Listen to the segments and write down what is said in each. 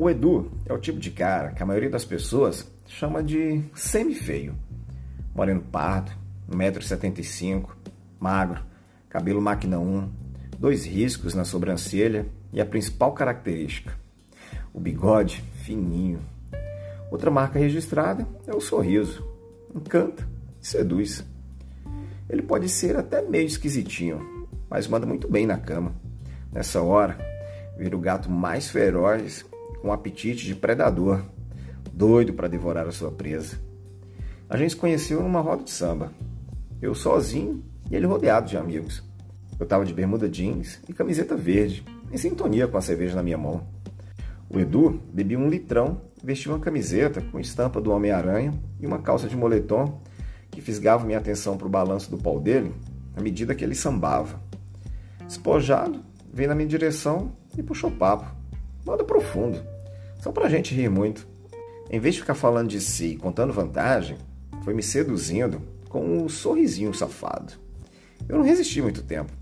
O Edu é o tipo de cara que a maioria das pessoas chama de semi-feio. Moreno pardo, 1,75m, magro, cabelo máquina 1, dois riscos na sobrancelha e a principal característica, o bigode fininho. Outra marca registrada é o sorriso. Encanta e seduz. Ele pode ser até meio esquisitinho, mas manda muito bem na cama. Nessa hora, vira o gato mais feroz com apetite de predador, doido para devorar a sua presa. A gente se conheceu numa roda de samba. Eu sozinho e ele rodeado de amigos. Eu estava de bermuda jeans e camiseta verde, em sintonia com a cerveja na minha mão. O Edu bebia um litrão, vestia uma camiseta com estampa do Homem-Aranha e uma calça de moletom que fisgava minha atenção para o balanço do pau dele à medida que ele sambava. Espojado, veio na minha direção e puxou papo. Modo profundo, só pra gente rir muito. Em vez de ficar falando de si contando vantagem, foi me seduzindo com um sorrisinho safado. Eu não resisti muito tempo.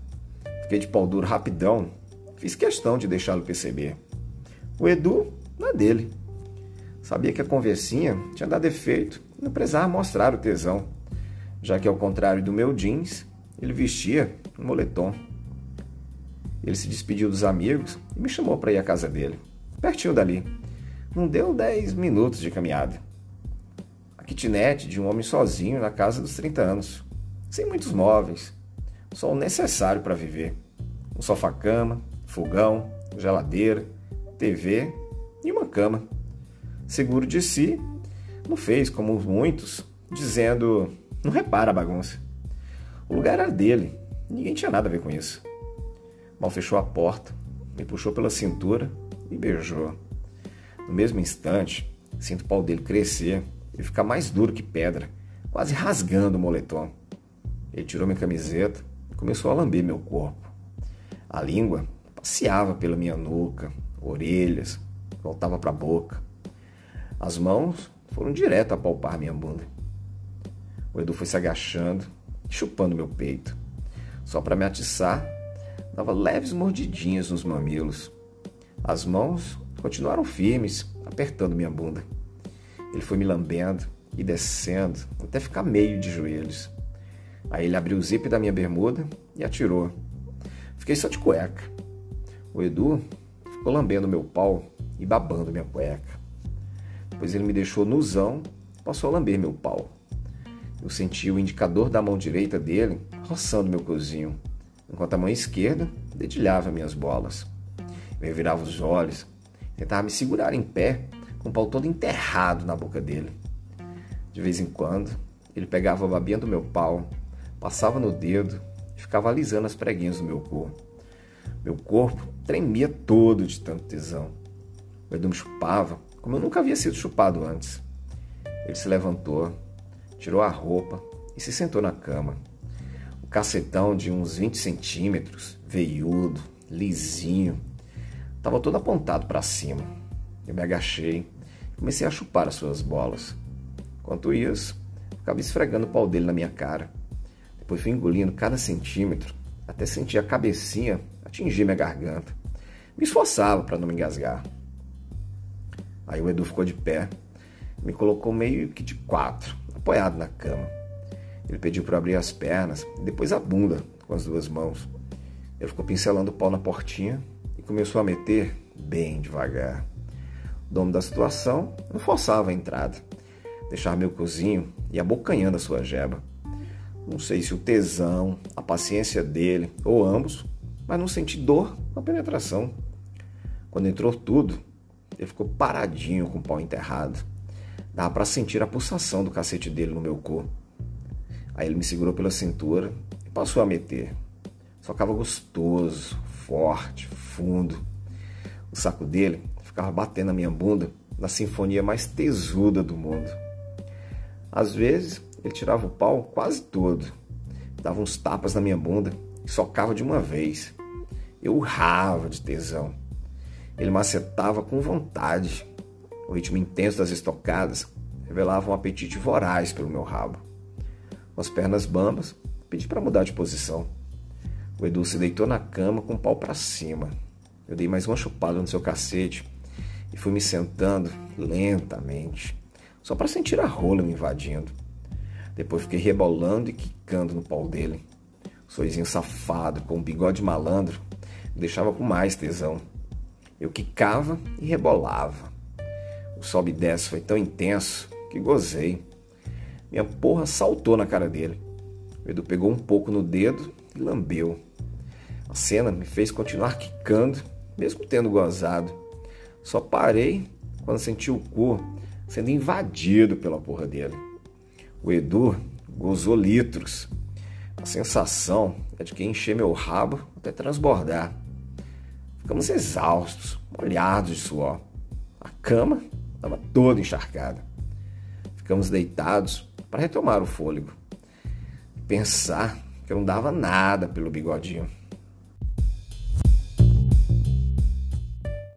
Fiquei de pau duro rapidão, fiz questão de deixá-lo perceber. O Edu, na dele. Sabia que a conversinha tinha dado efeito e não precisava mostrar o tesão, já que ao contrário do meu jeans, ele vestia um moletom. Ele se despediu dos amigos e me chamou para ir à casa dele, pertinho dali. Não deu dez minutos de caminhada. A kitnet de um homem sozinho na casa dos 30 anos, sem muitos móveis, só o necessário para viver: um sofá-cama, fogão, geladeira, TV e uma cama. Seguro de si, não fez como muitos, dizendo: não repara a bagunça. O lugar era dele, ninguém tinha nada a ver com isso. Mal fechou a porta, me puxou pela cintura e beijou. No mesmo instante, sinto o pau dele crescer e ficar mais duro que pedra, quase rasgando o moletom. Ele tirou minha camiseta e começou a lamber meu corpo. A língua passeava pela minha nuca, orelhas, voltava para a boca. As mãos foram direto a palpar minha bunda. O Edu foi se agachando, chupando meu peito. Só para me atiçar, dava leves mordidinhas nos mamilos. As mãos continuaram firmes, apertando minha bunda. Ele foi me lambendo e descendo até ficar meio de joelhos. Aí ele abriu o zip da minha bermuda e atirou. Fiquei só de cueca. O Edu ficou lambendo meu pau e babando minha cueca. Depois ele me deixou nuzão e passou a lamber meu pau. Eu senti o indicador da mão direita dele roçando meu cozinho, enquanto a mão esquerda dedilhava minhas bolas. Eu virava os olhos, tentava me segurar em pé, com o pau todo enterrado na boca dele. De vez em quando, ele pegava a babinha do meu pau, passava no dedo e ficava alisando as preguinhas do meu corpo. Meu corpo tremia todo de tanto tesão. O Edu me chupava como eu nunca havia sido chupado antes. Ele se levantou, tirou a roupa e se sentou na cama. O cacetão de uns 20 centímetros, veiudo, lisinho, estava todo apontado para cima. Eu me agachei e comecei a chupar as suas bolas. Enquanto isso, ficava esfregando o pau dele na minha cara. Depois fui engolindo cada centímetro até sentir a cabecinha atingir minha garganta. Me esforçava para não me engasgar. Aí o Edu ficou de pé, me colocou meio que de quatro, apoiado na cama. Ele pediu para abrir as pernas depois a bunda com as duas mãos. Ele ficou pincelando o pau na portinha começou a meter bem devagar. O dono da situação não forçava a entrada, deixar meu cozinho e abocanhando a sua jeba. Não sei se o tesão, a paciência dele ou ambos, mas não senti dor na penetração. Quando entrou tudo, ele ficou paradinho com o pau enterrado. Dava para sentir a pulsação do cacete dele no meu corpo. Aí ele me segurou pela cintura e passou a meter. Socava gostoso, forte, fundo. O saco dele ficava batendo na minha bunda na sinfonia mais tesuda do mundo. Às vezes, ele tirava o pau quase todo, dava uns tapas na minha bunda e socava de uma vez. Eu urrava de tesão. Ele macetava com vontade. O ritmo intenso das estocadas revelava um apetite voraz pelo meu rabo. Com as pernas bambas, pedi para mudar de posição. O Edu se deitou na cama com o pau para cima. Eu dei mais uma chupada no seu cacete e fui me sentando lentamente, só para sentir a rola me invadindo. Depois fiquei rebolando e quicando no pau dele. O sorrisinho safado, com um bigode malandro, me deixava com mais tesão. Eu quicava e rebolava. O sobe e desce foi tão intenso que gozei. Minha porra saltou na cara dele. O Edu pegou um pouco no dedo e lambeu. A cena me fez continuar quicando, mesmo tendo gozado. Só parei quando senti o cu sendo invadido pela porra dele. O Edu gozou litros. A sensação é de que encher meu rabo até transbordar. Ficamos exaustos, molhados de suor. A cama estava toda encharcada. Ficamos deitados para retomar o fôlego. Pensar que eu não dava nada pelo bigodinho.